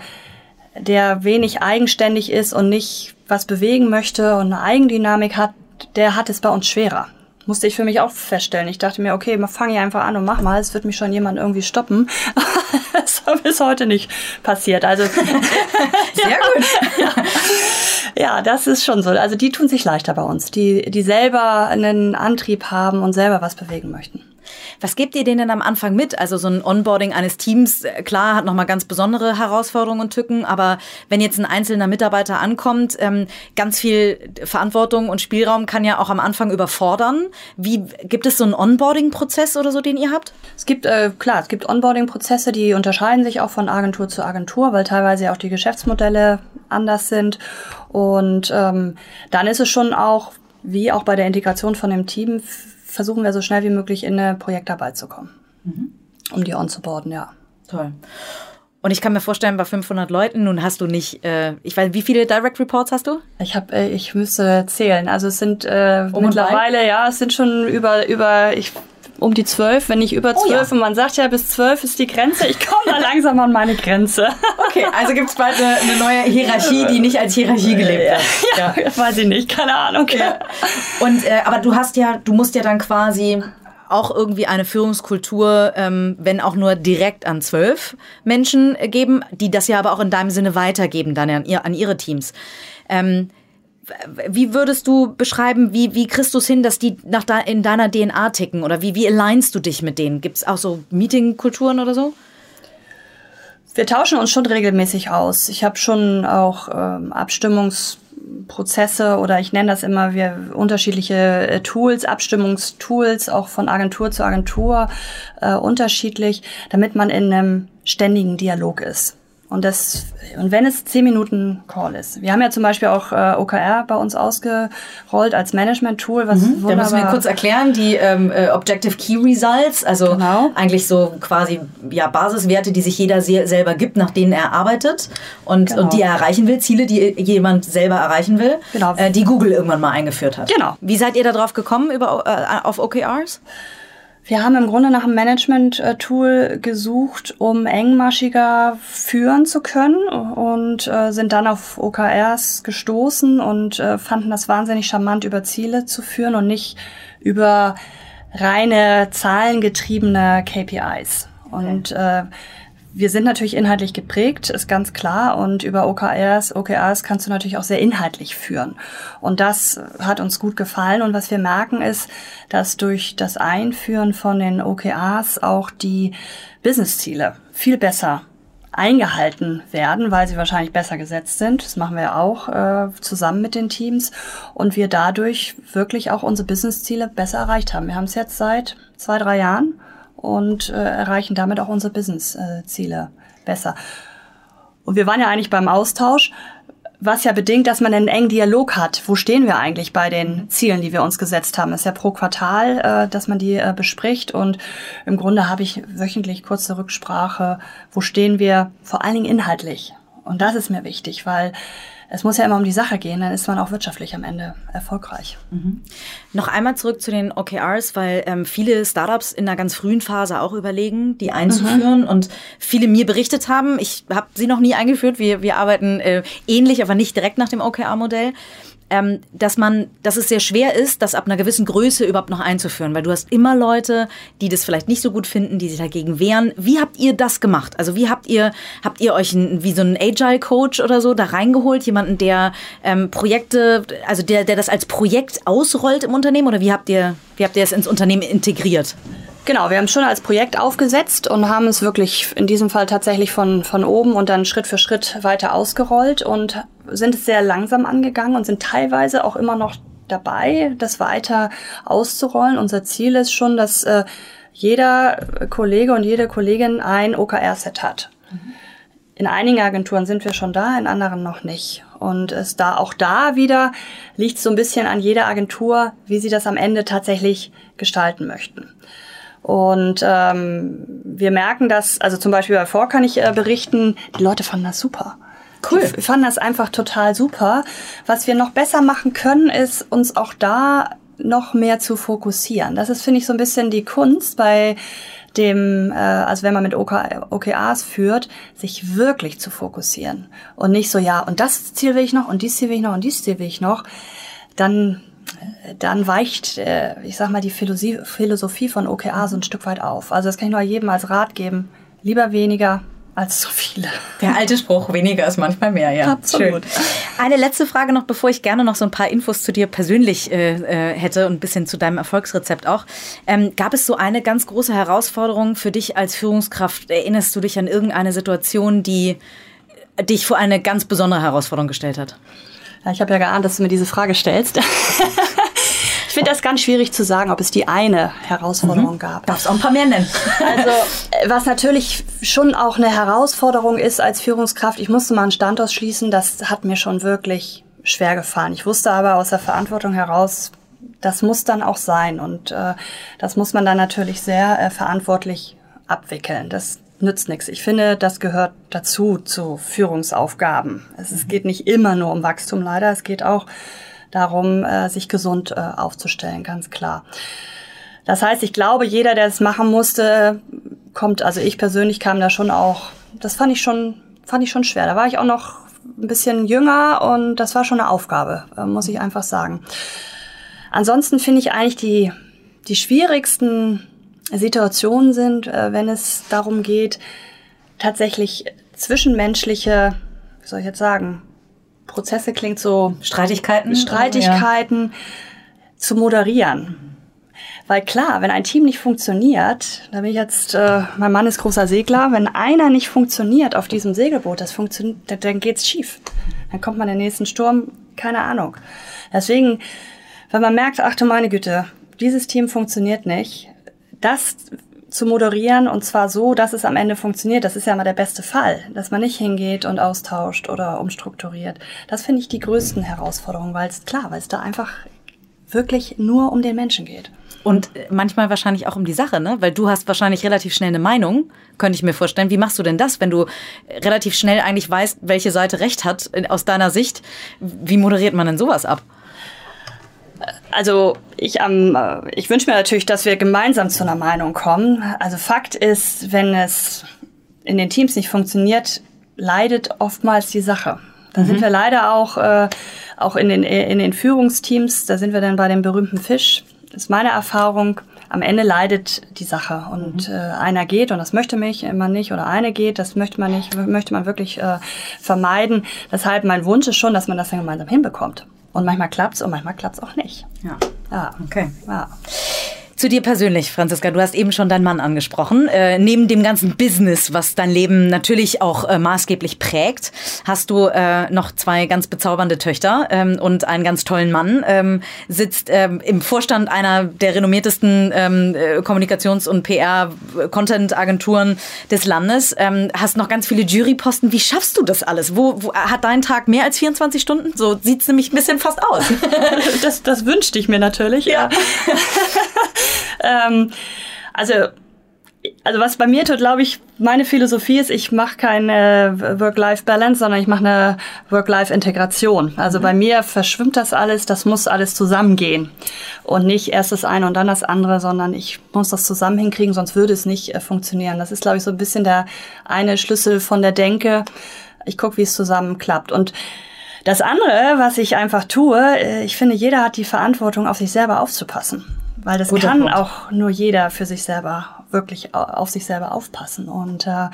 der wenig eigenständig ist und nicht was bewegen möchte und eine Eigendynamik hat, der hat es bei uns schwerer. Musste ich für mich auch feststellen. Ich dachte mir, okay, fang hier einfach an und mach mal. Es wird mich schon jemand irgendwie stoppen. das ist bis heute nicht passiert. Also sehr gut. ja. ja, das ist schon so. Also die tun sich leichter bei uns, die die selber einen Antrieb haben und selber was bewegen möchten. Was gebt ihr denen denn am Anfang mit? Also so ein Onboarding eines Teams, äh, klar, hat nochmal ganz besondere Herausforderungen und Tücken, aber wenn jetzt ein einzelner Mitarbeiter ankommt, ähm, ganz viel Verantwortung und Spielraum kann ja auch am Anfang überfordern. Wie gibt es so einen Onboarding-Prozess oder so, den ihr habt? Es gibt, äh, klar, es gibt Onboarding-Prozesse, die unterscheiden sich auch von Agentur zu Agentur, weil teilweise auch die Geschäftsmodelle anders sind. Und ähm, dann ist es schon auch, wie auch bei der Integration von dem Team, versuchen wir so schnell wie möglich in eine Projektarbeit zu kommen, mhm. um die onzuboarden, ja. Toll. Und ich kann mir vorstellen, bei 500 Leuten, nun hast du nicht, äh, ich weiß, wie viele Direct Reports hast du? Ich habe, äh, ich müsste zählen. Also es sind äh, um mittlerweile, ja, es sind schon über über ich um die zwölf, wenn nicht über zwölf. Oh, ja. Und man sagt ja, bis zwölf ist die Grenze. Ich komme da langsam an meine Grenze. Okay, also gibt es bald eine, eine, neue Hierarchie, die nicht als Hierarchie gelebt wird. Ja, ja. weiß ich nicht, keine Ahnung. Ja. Und äh, aber du hast ja, du musst ja dann quasi auch irgendwie eine Führungskultur, ähm, wenn auch nur direkt an zwölf Menschen geben, die das ja aber auch in deinem Sinne weitergeben dann an, ihr, an ihre Teams. Ähm, wie würdest du beschreiben, wie, wie kriegst du es hin, dass die nach da, in deiner DNA ticken? Oder wie, wie alignst du dich mit denen? Gibt es auch so Meetingkulturen oder so? Wir tauschen uns schon regelmäßig aus. Ich habe schon auch ähm, Abstimmungsprozesse oder ich nenne das immer wir unterschiedliche äh, Tools, Abstimmungstools, auch von Agentur zu Agentur äh, unterschiedlich, damit man in einem ständigen Dialog ist. Und, das, und wenn es zehn Minuten Call ist. Wir haben ja zum Beispiel auch äh, OKR bei uns ausgerollt als Management-Tool. Was mhm, da müssen wir kurz erklären, die ähm, äh, Objective Key Results, also genau. eigentlich so quasi ja, Basiswerte, die sich jeder sehr, selber gibt, nach denen er arbeitet und, genau. und die er erreichen will, Ziele, die jemand selber erreichen will, genau. äh, die Google irgendwann mal eingeführt hat. Genau. Wie seid ihr da drauf gekommen über, äh, auf OKRs? Wir haben im Grunde nach einem Management-Tool gesucht, um engmaschiger führen zu können und äh, sind dann auf OKRs gestoßen und äh, fanden das wahnsinnig charmant, über Ziele zu führen und nicht über reine zahlengetriebene KPIs. Und äh, wir sind natürlich inhaltlich geprägt, ist ganz klar. Und über OKRs, OKRs kannst du natürlich auch sehr inhaltlich führen. Und das hat uns gut gefallen. Und was wir merken ist, dass durch das Einführen von den OKRs auch die Businessziele viel besser eingehalten werden, weil sie wahrscheinlich besser gesetzt sind. Das machen wir auch äh, zusammen mit den Teams und wir dadurch wirklich auch unsere Businessziele besser erreicht haben. Wir haben es jetzt seit zwei, drei Jahren und äh, erreichen damit auch unsere Business-Ziele besser. Und wir waren ja eigentlich beim Austausch, was ja bedingt, dass man einen engen Dialog hat. Wo stehen wir eigentlich bei den Zielen, die wir uns gesetzt haben? Das ist ja pro Quartal, äh, dass man die äh, bespricht. Und im Grunde habe ich wöchentlich kurze Rücksprache. Wo stehen wir? Vor allen Dingen inhaltlich. Und das ist mir wichtig, weil es muss ja immer um die Sache gehen, dann ist man auch wirtschaftlich am Ende erfolgreich. Mhm. Noch einmal zurück zu den OKRs, weil ähm, viele Startups in einer ganz frühen Phase auch überlegen, die einzuführen mhm. und viele mir berichtet haben, ich habe sie noch nie eingeführt, wir, wir arbeiten äh, ähnlich, aber nicht direkt nach dem OKR-Modell ähm, dass man, dass es sehr schwer ist, das ab einer gewissen Größe überhaupt noch einzuführen, weil du hast immer Leute, die das vielleicht nicht so gut finden, die sich dagegen wehren. Wie habt ihr das gemacht? Also wie habt ihr, habt ihr euch ein, wie so einen Agile Coach oder so da reingeholt, jemanden, der ähm, Projekte, also der, der das als Projekt ausrollt im Unternehmen oder wie habt ihr, wie habt ihr es ins Unternehmen integriert? Genau, wir haben es schon als Projekt aufgesetzt und haben es wirklich in diesem Fall tatsächlich von, von oben und dann Schritt für Schritt weiter ausgerollt und sind es sehr langsam angegangen und sind teilweise auch immer noch dabei, das weiter auszurollen. Unser Ziel ist schon, dass äh, jeder Kollege und jede Kollegin ein OKR-Set hat. In einigen Agenturen sind wir schon da, in anderen noch nicht. Und es da auch da wieder liegt so ein bisschen an jeder Agentur, wie sie das am Ende tatsächlich gestalten möchten. Und ähm, wir merken dass, also zum Beispiel bei Vor kann ich äh, berichten, die Leute fanden das super. Cool. Die fanden das einfach total super. Was wir noch besser machen können, ist uns auch da noch mehr zu fokussieren. Das ist, finde ich, so ein bisschen die Kunst bei dem, äh, also wenn man mit OK, OKAs führt, sich wirklich zu fokussieren. Und nicht so, ja, und das Ziel will ich noch, und dieses Ziel will ich noch, und dieses Ziel will ich noch. Dann dann weicht, äh, ich sag mal, die Philosophie von OKA so ein Stück weit auf. Also das kann ich nur jedem als Rat geben. Lieber weniger, als zu viele. Der alte Spruch, weniger ist manchmal mehr, ja. Absolut. Schön. Eine letzte Frage noch, bevor ich gerne noch so ein paar Infos zu dir persönlich äh, äh, hätte und ein bisschen zu deinem Erfolgsrezept auch. Ähm, gab es so eine ganz große Herausforderung für dich als Führungskraft? Erinnerst du dich an irgendeine Situation, die dich vor eine ganz besondere Herausforderung gestellt hat? Ja, ich habe ja geahnt, dass du mir diese Frage stellst. Ich finde das ganz schwierig zu sagen, ob es die eine Herausforderung mhm. gab. Darfst auch ein paar mehr nennen. Also, äh, was natürlich schon auch eine Herausforderung ist als Führungskraft, ich musste mal einen Standort schließen, das hat mir schon wirklich schwer gefallen. Ich wusste aber aus der Verantwortung heraus, das muss dann auch sein und äh, das muss man dann natürlich sehr äh, verantwortlich abwickeln. Das nützt nichts. Ich finde, das gehört dazu zu Führungsaufgaben. Es, es geht nicht immer nur um Wachstum leider, es geht auch darum, äh, sich gesund äh, aufzustellen, ganz klar. Das heißt, ich glaube, jeder, der es machen musste, kommt, also ich persönlich kam da schon auch, das fand ich schon, fand ich schon schwer. Da war ich auch noch ein bisschen jünger und das war schon eine Aufgabe, äh, muss ich einfach sagen. Ansonsten finde ich eigentlich die, die schwierigsten Situationen sind, äh, wenn es darum geht, tatsächlich zwischenmenschliche, wie soll ich jetzt sagen, Prozesse klingt so. Streitigkeiten? Streitigkeiten ja. zu moderieren. Weil klar, wenn ein Team nicht funktioniert, da bin ich jetzt, äh, mein Mann ist großer Segler, wenn einer nicht funktioniert auf diesem Segelboot, das funktioniert, dann geht's schief. Dann kommt man in den nächsten Sturm, keine Ahnung. Deswegen, wenn man merkt, ach du meine Güte, dieses Team funktioniert nicht, das zu moderieren und zwar so, dass es am Ende funktioniert. Das ist ja immer der beste Fall, dass man nicht hingeht und austauscht oder umstrukturiert. Das finde ich die größten Herausforderungen, weil es klar, weil es da einfach wirklich nur um den Menschen geht. Und manchmal wahrscheinlich auch um die Sache, ne? Weil du hast wahrscheinlich relativ schnell eine Meinung, könnte ich mir vorstellen. Wie machst du denn das, wenn du relativ schnell eigentlich weißt, welche Seite recht hat aus deiner Sicht? Wie moderiert man denn sowas ab? Also ich, ähm, ich wünsche mir natürlich, dass wir gemeinsam zu einer Meinung kommen. Also Fakt ist, wenn es in den Teams nicht funktioniert, leidet oftmals die Sache. Da mhm. sind wir leider auch, äh, auch in den, in den Führungsteams, da sind wir dann bei dem berühmten Fisch. Das ist meine Erfahrung. Am Ende leidet die Sache und mhm. äh, einer geht und das möchte mich immer nicht oder eine geht, das möchte man nicht, möchte man wirklich äh, vermeiden. Deshalb mein Wunsch ist schon, dass man das dann gemeinsam hinbekommt. Und manchmal klappt's und manchmal klappt's auch nicht. Ja. Ja. Okay. Ja. Zu dir persönlich, Franziska. Du hast eben schon deinen Mann angesprochen. Äh, neben dem ganzen Business, was dein Leben natürlich auch äh, maßgeblich prägt, hast du äh, noch zwei ganz bezaubernde Töchter ähm, und einen ganz tollen Mann. Ähm, sitzt ähm, im Vorstand einer der renommiertesten ähm, äh, Kommunikations- und PR-Content-Agenturen des Landes. Ähm, hast noch ganz viele Juryposten. Wie schaffst du das alles? Wo, wo hat dein Tag mehr als 24 Stunden? So sieht's nämlich ein bisschen fast aus. das, das wünschte ich mir natürlich. Ja. ähm, also also was bei mir tut, glaube ich, meine Philosophie ist, ich mache keine Work-Life-Balance, sondern ich mache eine Work-Life-Integration. Also mhm. bei mir verschwimmt das alles, das muss alles zusammengehen. Und nicht erst das eine und dann das andere, sondern ich muss das zusammen hinkriegen, sonst würde es nicht äh, funktionieren. Das ist, glaube ich, so ein bisschen der eine Schlüssel von der Denke. Ich gucke, wie es zusammen klappt. Und das andere, was ich einfach tue, äh, ich finde, jeder hat die Verantwortung, auf sich selber aufzupassen. Weil das Guter kann Punkt. auch nur jeder für sich selber wirklich auf sich selber aufpassen. Und äh,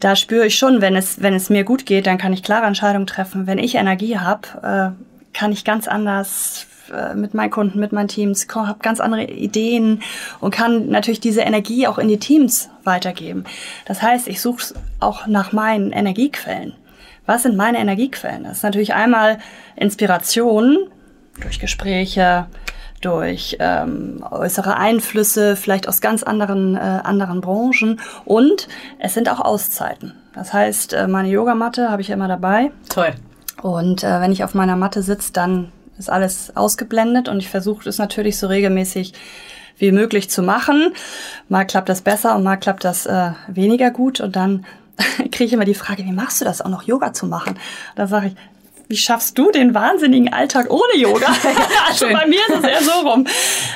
da spüre ich schon, wenn es, wenn es mir gut geht, dann kann ich klare Entscheidungen treffen. Wenn ich Energie habe, äh, kann ich ganz anders äh, mit meinen Kunden, mit meinen Teams, habe ganz andere Ideen und kann natürlich diese Energie auch in die Teams weitergeben. Das heißt, ich suche auch nach meinen Energiequellen. Was sind meine Energiequellen? Das ist natürlich einmal Inspiration durch Gespräche, durch ähm, äußere Einflüsse, vielleicht aus ganz anderen, äh, anderen Branchen. Und es sind auch Auszeiten. Das heißt, äh, meine Yogamatte habe ich immer dabei. Toll. Und äh, wenn ich auf meiner Matte sitze, dann ist alles ausgeblendet und ich versuche es natürlich so regelmäßig wie möglich zu machen. Mal klappt das besser und mal klappt das äh, weniger gut und dann kriege ich immer die Frage, wie machst du das auch noch Yoga zu machen? Da sage ich, wie schaffst du den wahnsinnigen Alltag ohne Yoga? also bei mir ist es eher so rum.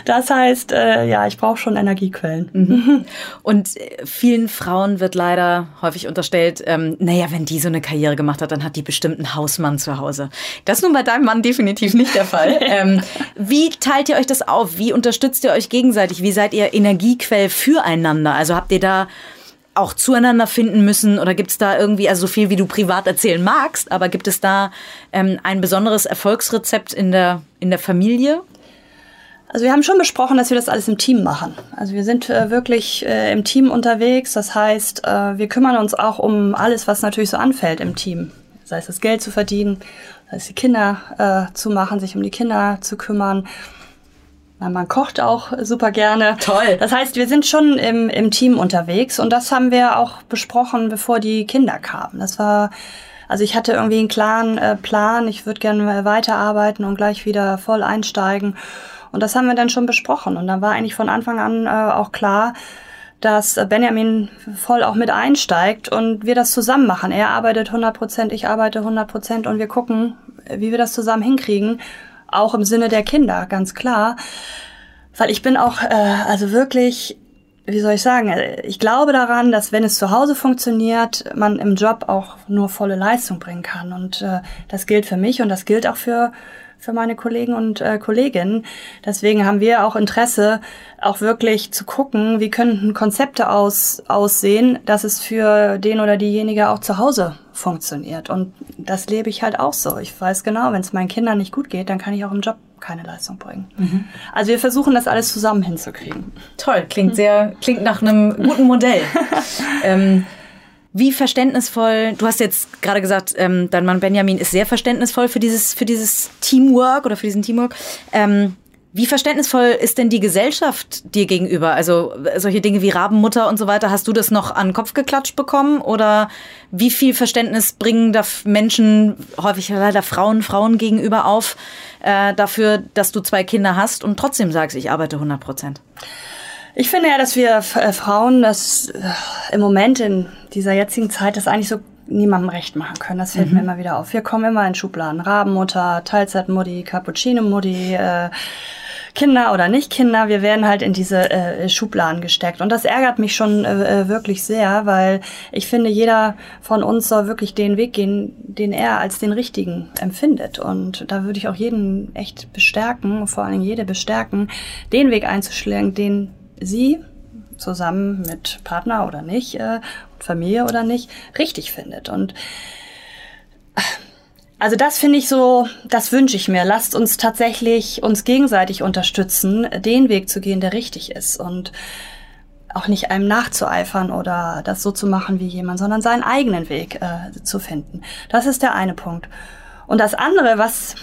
Das heißt, äh, ja, ich brauche schon Energiequellen. Mhm. Und äh, vielen Frauen wird leider häufig unterstellt, ähm, naja, wenn die so eine Karriere gemacht hat, dann hat die bestimmt einen Hausmann zu Hause. Das ist nun bei deinem Mann definitiv nicht der Fall. ähm, wie teilt ihr euch das auf? Wie unterstützt ihr euch gegenseitig? Wie seid ihr Energiequell füreinander? Also habt ihr da auch zueinander finden müssen? Oder gibt es da irgendwie, also so viel wie du privat erzählen magst, aber gibt es da ähm, ein besonderes Erfolgsrezept in der, in der Familie? Also wir haben schon besprochen, dass wir das alles im Team machen. Also wir sind äh, wirklich äh, im Team unterwegs. Das heißt, äh, wir kümmern uns auch um alles, was natürlich so anfällt im Team. Sei es das Geld zu verdienen, sei es die Kinder äh, zu machen, sich um die Kinder zu kümmern. Na, man kocht auch super gerne. Toll. Das heißt, wir sind schon im, im Team unterwegs und das haben wir auch besprochen, bevor die Kinder kamen. Das war also ich hatte irgendwie einen klaren äh, Plan, ich würde gerne weiterarbeiten und gleich wieder voll einsteigen. Und das haben wir dann schon besprochen. Und dann war eigentlich von Anfang an äh, auch klar, dass Benjamin voll auch mit einsteigt und wir das zusammen machen. Er arbeitet 100 Prozent, ich arbeite 100 Prozent und wir gucken, wie wir das zusammen hinkriegen. Auch im Sinne der Kinder, ganz klar. Weil ich bin auch, äh, also wirklich, wie soll ich sagen, äh, ich glaube daran, dass wenn es zu Hause funktioniert, man im Job auch nur volle Leistung bringen kann. Und äh, das gilt für mich und das gilt auch für für meine Kollegen und äh, Kolleginnen. Deswegen haben wir auch Interesse, auch wirklich zu gucken, wie könnten Konzepte aus, aussehen, dass es für den oder diejenige auch zu Hause funktioniert. Und das lebe ich halt auch so. Ich weiß genau, wenn es meinen Kindern nicht gut geht, dann kann ich auch im Job keine Leistung bringen. Mhm. Also wir versuchen das alles zusammen hinzukriegen. Toll, klingt sehr, klingt nach einem guten Modell. ähm, wie verständnisvoll, du hast jetzt gerade gesagt, ähm, dein Mann Benjamin ist sehr verständnisvoll für dieses, für dieses Teamwork oder für diesen Teamwork. Ähm, wie verständnisvoll ist denn die Gesellschaft dir gegenüber? Also solche Dinge wie Rabenmutter und so weiter, hast du das noch an den Kopf geklatscht bekommen? Oder wie viel Verständnis bringen da Menschen, häufig leider Frauen, Frauen gegenüber auf, äh, dafür, dass du zwei Kinder hast und trotzdem sagst, ich arbeite 100 Prozent? Ich finde ja, dass wir äh, Frauen das äh, im Moment in dieser jetzigen Zeit das eigentlich so niemandem recht machen können. Das fällt mhm. mir immer wieder auf. Wir kommen immer in Schubladen. Rabenmutter, Teilzeitmutti, Cappuccino-Mutti, äh, Kinder oder nicht Kinder, wir werden halt in diese äh, Schubladen gesteckt. Und das ärgert mich schon äh, äh, wirklich sehr, weil ich finde, jeder von uns soll wirklich den Weg gehen, den er als den richtigen empfindet. Und da würde ich auch jeden echt bestärken, vor allem jede bestärken, den Weg einzuschlagen, den sie zusammen mit Partner oder nicht, äh, Familie oder nicht, richtig findet. Und äh, also das finde ich so, das wünsche ich mir. Lasst uns tatsächlich uns gegenseitig unterstützen, den Weg zu gehen, der richtig ist und auch nicht einem nachzueifern oder das so zu machen wie jemand, sondern seinen eigenen Weg äh, zu finden. Das ist der eine Punkt. Und das andere, was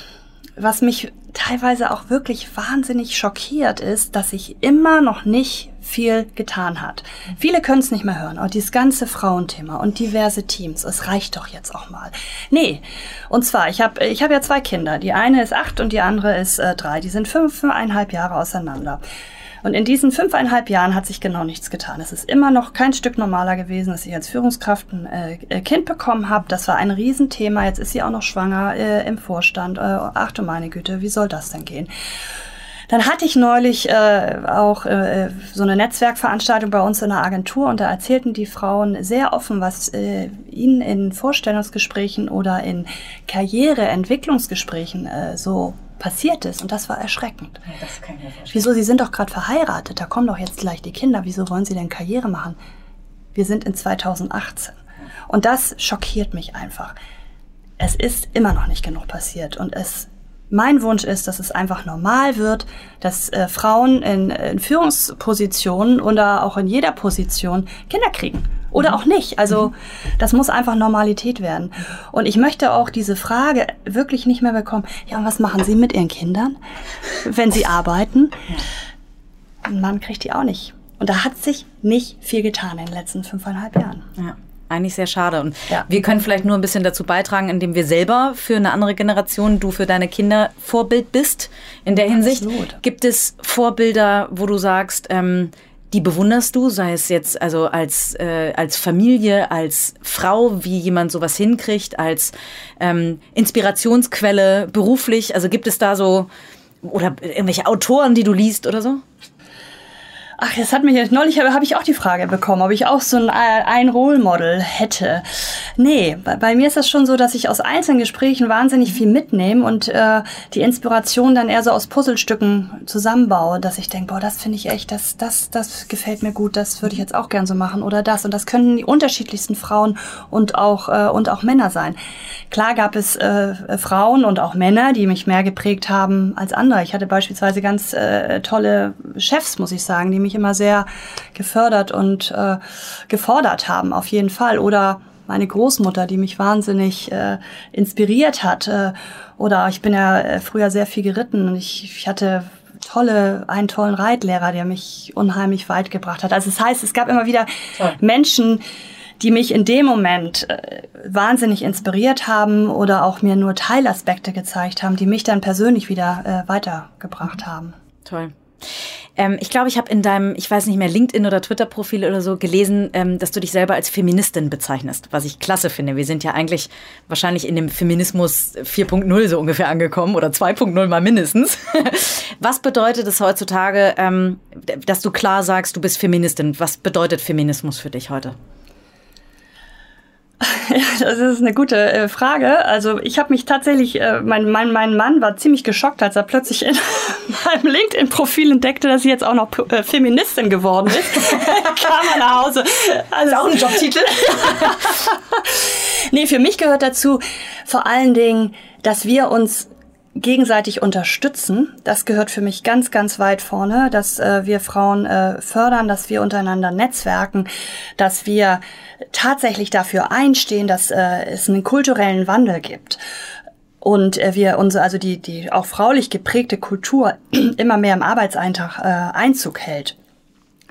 was mich teilweise auch wirklich wahnsinnig schockiert ist, dass sich immer noch nicht viel getan hat. Viele können es nicht mehr hören. Und dieses ganze Frauenthema und diverse Teams, es reicht doch jetzt auch mal. Nee, und zwar, ich habe ich hab ja zwei Kinder. Die eine ist acht und die andere ist äh, drei. Die sind fünfeinhalb Jahre auseinander. Und in diesen fünfeinhalb Jahren hat sich genau nichts getan. Es ist immer noch kein Stück normaler gewesen, dass ich als Führungskraft ein äh, Kind bekommen habe. Das war ein Riesenthema. Jetzt ist sie auch noch schwanger äh, im Vorstand. Äh, ach du meine Güte, wie soll das denn gehen? Dann hatte ich neulich äh, auch äh, so eine Netzwerkveranstaltung bei uns in der Agentur und da erzählten die Frauen sehr offen, was äh, ihnen in Vorstellungsgesprächen oder in Karriereentwicklungsgesprächen äh, so passiert ist. Und das war erschreckend. Ja, das kann ich mir vorstellen. Wieso, Sie sind doch gerade verheiratet, da kommen doch jetzt gleich die Kinder. Wieso wollen Sie denn Karriere machen? Wir sind in 2018. Und das schockiert mich einfach. Es ist immer noch nicht genug passiert. Und es mein Wunsch ist, dass es einfach normal wird, dass äh, Frauen in, in Führungspositionen oder auch in jeder Position Kinder kriegen. Oder mhm. auch nicht. Also mhm. das muss einfach Normalität werden. Und ich möchte auch diese Frage wirklich nicht mehr bekommen, ja, und was machen Sie mit Ihren Kindern, wenn Sie arbeiten? Ein Mann kriegt die auch nicht. Und da hat sich nicht viel getan in den letzten fünfeinhalb Jahren. Ja eigentlich sehr schade. Und ja. wir können vielleicht nur ein bisschen dazu beitragen, indem wir selber für eine andere Generation, du für deine Kinder Vorbild bist. In der Hinsicht Absolut. gibt es Vorbilder, wo du sagst, ähm, die bewunderst du, sei es jetzt also als, äh, als Familie, als Frau, wie jemand sowas hinkriegt, als ähm, Inspirationsquelle beruflich. Also gibt es da so oder irgendwelche Autoren, die du liest oder so? Ach, das hat mich jetzt neulich habe hab ich auch die Frage bekommen, ob ich auch so ein, ein Role Model hätte. Nee, bei, bei, mir ist das schon so, dass ich aus einzelnen Gesprächen wahnsinnig viel mitnehme und äh, die Inspiration dann eher so aus Puzzlestücken zusammenbaue, dass ich denke, boah, das finde ich echt, das, das, das gefällt mir gut, das würde ich jetzt auch gern so machen oder das. Und das können die unterschiedlichsten Frauen und auch, äh, und auch Männer sein. Klar gab es äh, Frauen und auch Männer, die mich mehr geprägt haben als andere. Ich hatte beispielsweise ganz äh, tolle Chefs, muss ich sagen, die mich mich immer sehr gefördert und äh, gefordert haben, auf jeden Fall. Oder meine Großmutter, die mich wahnsinnig äh, inspiriert hat. Äh, oder ich bin ja äh, früher sehr viel geritten und ich, ich hatte tolle, einen tollen Reitlehrer, der mich unheimlich weit gebracht hat. Also das heißt, es gab immer wieder Toll. Menschen, die mich in dem Moment äh, wahnsinnig inspiriert haben oder auch mir nur Teilaspekte gezeigt haben, die mich dann persönlich wieder äh, weitergebracht haben. Toll. Ähm, ich glaube, ich habe in deinem, ich weiß nicht mehr, LinkedIn oder Twitter-Profil oder so gelesen, ähm, dass du dich selber als Feministin bezeichnest, was ich klasse finde. Wir sind ja eigentlich wahrscheinlich in dem Feminismus 4.0 so ungefähr angekommen oder 2.0 mal mindestens. was bedeutet es heutzutage, ähm, dass du klar sagst, du bist Feministin? Was bedeutet Feminismus für dich heute? Das ist eine gute äh, Frage. Also ich habe mich tatsächlich, äh, mein, mein, mein Mann war ziemlich geschockt, als er plötzlich in meinem LinkedIn-Profil entdeckte, dass sie jetzt auch noch äh, Feministin geworden ist. Kam er nach Hause. Also ist auch ein Jobtitel. nee, für mich gehört dazu vor allen Dingen, dass wir uns gegenseitig unterstützen. Das gehört für mich ganz, ganz weit vorne, dass äh, wir Frauen äh, fördern, dass wir untereinander netzwerken, dass wir tatsächlich dafür einstehen, dass äh, es einen kulturellen Wandel gibt und äh, wir unsere also die die auch fraulich geprägte Kultur immer mehr im Arbeitseintrag äh, Einzug hält.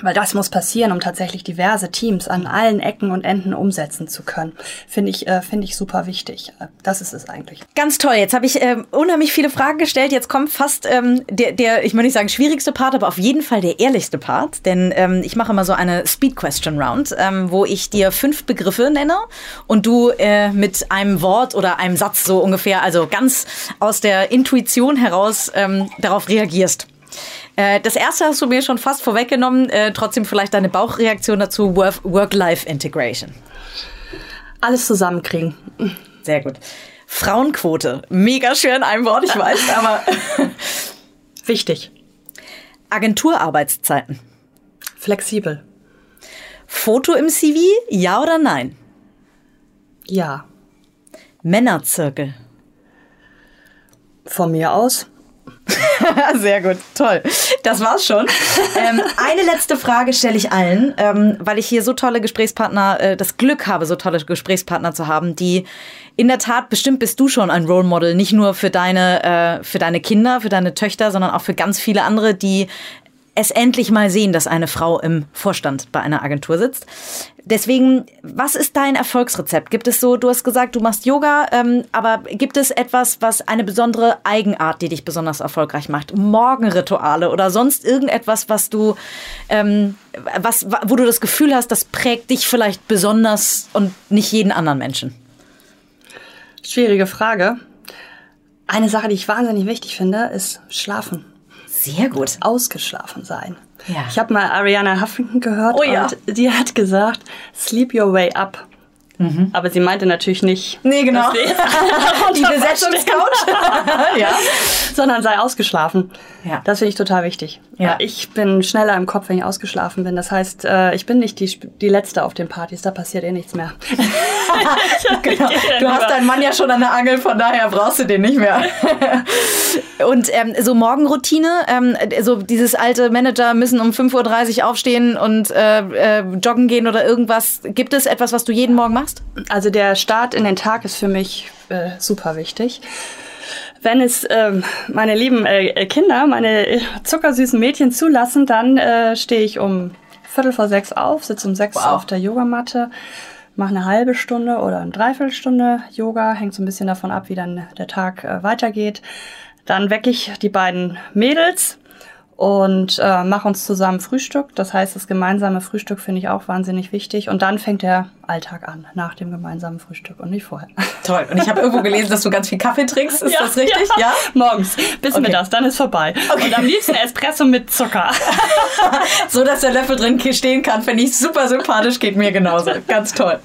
Weil das muss passieren, um tatsächlich diverse Teams an allen Ecken und Enden umsetzen zu können. Finde ich, äh, ich super wichtig. Äh, das ist es eigentlich. Ganz toll. Jetzt habe ich äh, unheimlich viele Fragen gestellt. Jetzt kommt fast ähm, der, der, ich möchte nicht sagen schwierigste Part, aber auf jeden Fall der ehrlichste Part. Denn ähm, ich mache immer so eine Speed Question Round, ähm, wo ich dir fünf Begriffe nenne und du äh, mit einem Wort oder einem Satz so ungefähr, also ganz aus der Intuition heraus ähm, darauf reagierst. Äh, das erste hast du mir schon fast vorweggenommen. Äh, trotzdem vielleicht deine Bauchreaktion dazu: Work-Life-Integration. Alles zusammenkriegen. Sehr gut. Frauenquote. Mega schwer in einem Wort, ich weiß, aber. Wichtig. Agenturarbeitszeiten. Flexibel. Foto im CV, ja oder nein? Ja. Männerzirkel. Von mir aus. Sehr gut, toll. Das war's schon. ähm, eine letzte Frage stelle ich allen, ähm, weil ich hier so tolle Gesprächspartner, äh, das Glück habe, so tolle Gesprächspartner zu haben, die in der Tat, bestimmt bist du schon ein Role Model, nicht nur für deine, äh, für deine Kinder, für deine Töchter, sondern auch für ganz viele andere, die es endlich mal sehen, dass eine Frau im Vorstand bei einer Agentur sitzt. Deswegen, was ist dein Erfolgsrezept? Gibt es so, du hast gesagt, du machst Yoga, ähm, aber gibt es etwas, was eine besondere Eigenart, die dich besonders erfolgreich macht? Morgenrituale oder sonst irgendetwas, was du, ähm, was, wo du das Gefühl hast, das prägt dich vielleicht besonders und nicht jeden anderen Menschen? Schwierige Frage. Eine Sache, die ich wahnsinnig wichtig finde, ist Schlafen. Sehr gut. Ausgeschlafen sein. Ja. Ich habe mal Ariana Huffington gehört oh, ja. und die hat gesagt, sleep your way up. Mhm. Aber sie meinte natürlich nicht. Nee, genau. die Besetzungscouch. ja. Sondern sei ausgeschlafen. Ja. Das finde ich total wichtig. Ja. Ich bin schneller im Kopf, wenn ich ausgeschlafen bin. Das heißt, äh, ich bin nicht die, die Letzte auf den Partys, da passiert eh nichts mehr. genau. Du hast deinen Mann ja schon an der Angel, von daher brauchst du den nicht mehr. Und ähm, so Morgenroutine, ähm, so dieses alte Manager müssen um 5.30 Uhr aufstehen und äh, äh, joggen gehen oder irgendwas. Gibt es etwas, was du jeden Morgen machst? Also der Start in den Tag ist für mich äh, super wichtig wenn es ähm, meine lieben äh, Kinder, meine zuckersüßen Mädchen zulassen, dann äh, stehe ich um Viertel vor sechs auf, sitze um sechs wow. auf der Yogamatte, mache eine halbe Stunde oder eine Dreiviertelstunde Yoga, hängt so ein bisschen davon ab, wie dann der Tag äh, weitergeht. Dann wecke ich die beiden Mädels und äh, mache uns zusammen Frühstück. Das heißt, das gemeinsame Frühstück finde ich auch wahnsinnig wichtig. Und dann fängt der Alltag an, nach dem gemeinsamen Frühstück und nicht vorher. Toll. Und ich habe irgendwo gelesen, dass du ganz viel Kaffee trinkst. Ist ja, das richtig? Ja. ja? Morgens bis okay. mittags, dann ist vorbei. Okay. Und am liebsten Espresso mit Zucker. so, dass der Löffel drin stehen kann, finde ich super sympathisch, geht mir genauso. Ganz toll.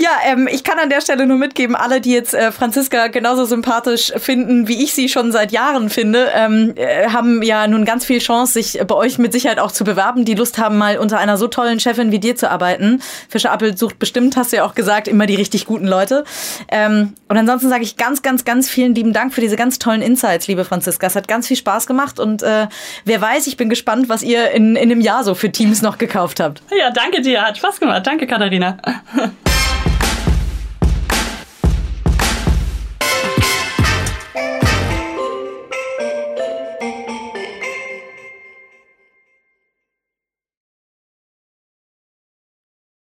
Ja, ähm, ich kann an der Stelle nur mitgeben, alle, die jetzt äh, Franziska genauso sympathisch finden, wie ich sie schon seit Jahren finde, ähm, äh, haben ja nun ganz viel Chance, sich bei euch mit Sicherheit auch zu bewerben, die Lust haben, mal unter einer so tollen Chefin wie dir zu arbeiten. Fischer Appel sucht bestimmt, hast du ja auch gesagt, immer die richtig guten Leute. Ähm, und ansonsten sage ich ganz, ganz, ganz vielen lieben Dank für diese ganz tollen Insights, liebe Franziska. Es hat ganz viel Spaß gemacht und äh, wer weiß, ich bin gespannt, was ihr in, in einem Jahr so für Teams noch gekauft habt. Ja, danke dir, hat Spaß gemacht. Danke, Katharina.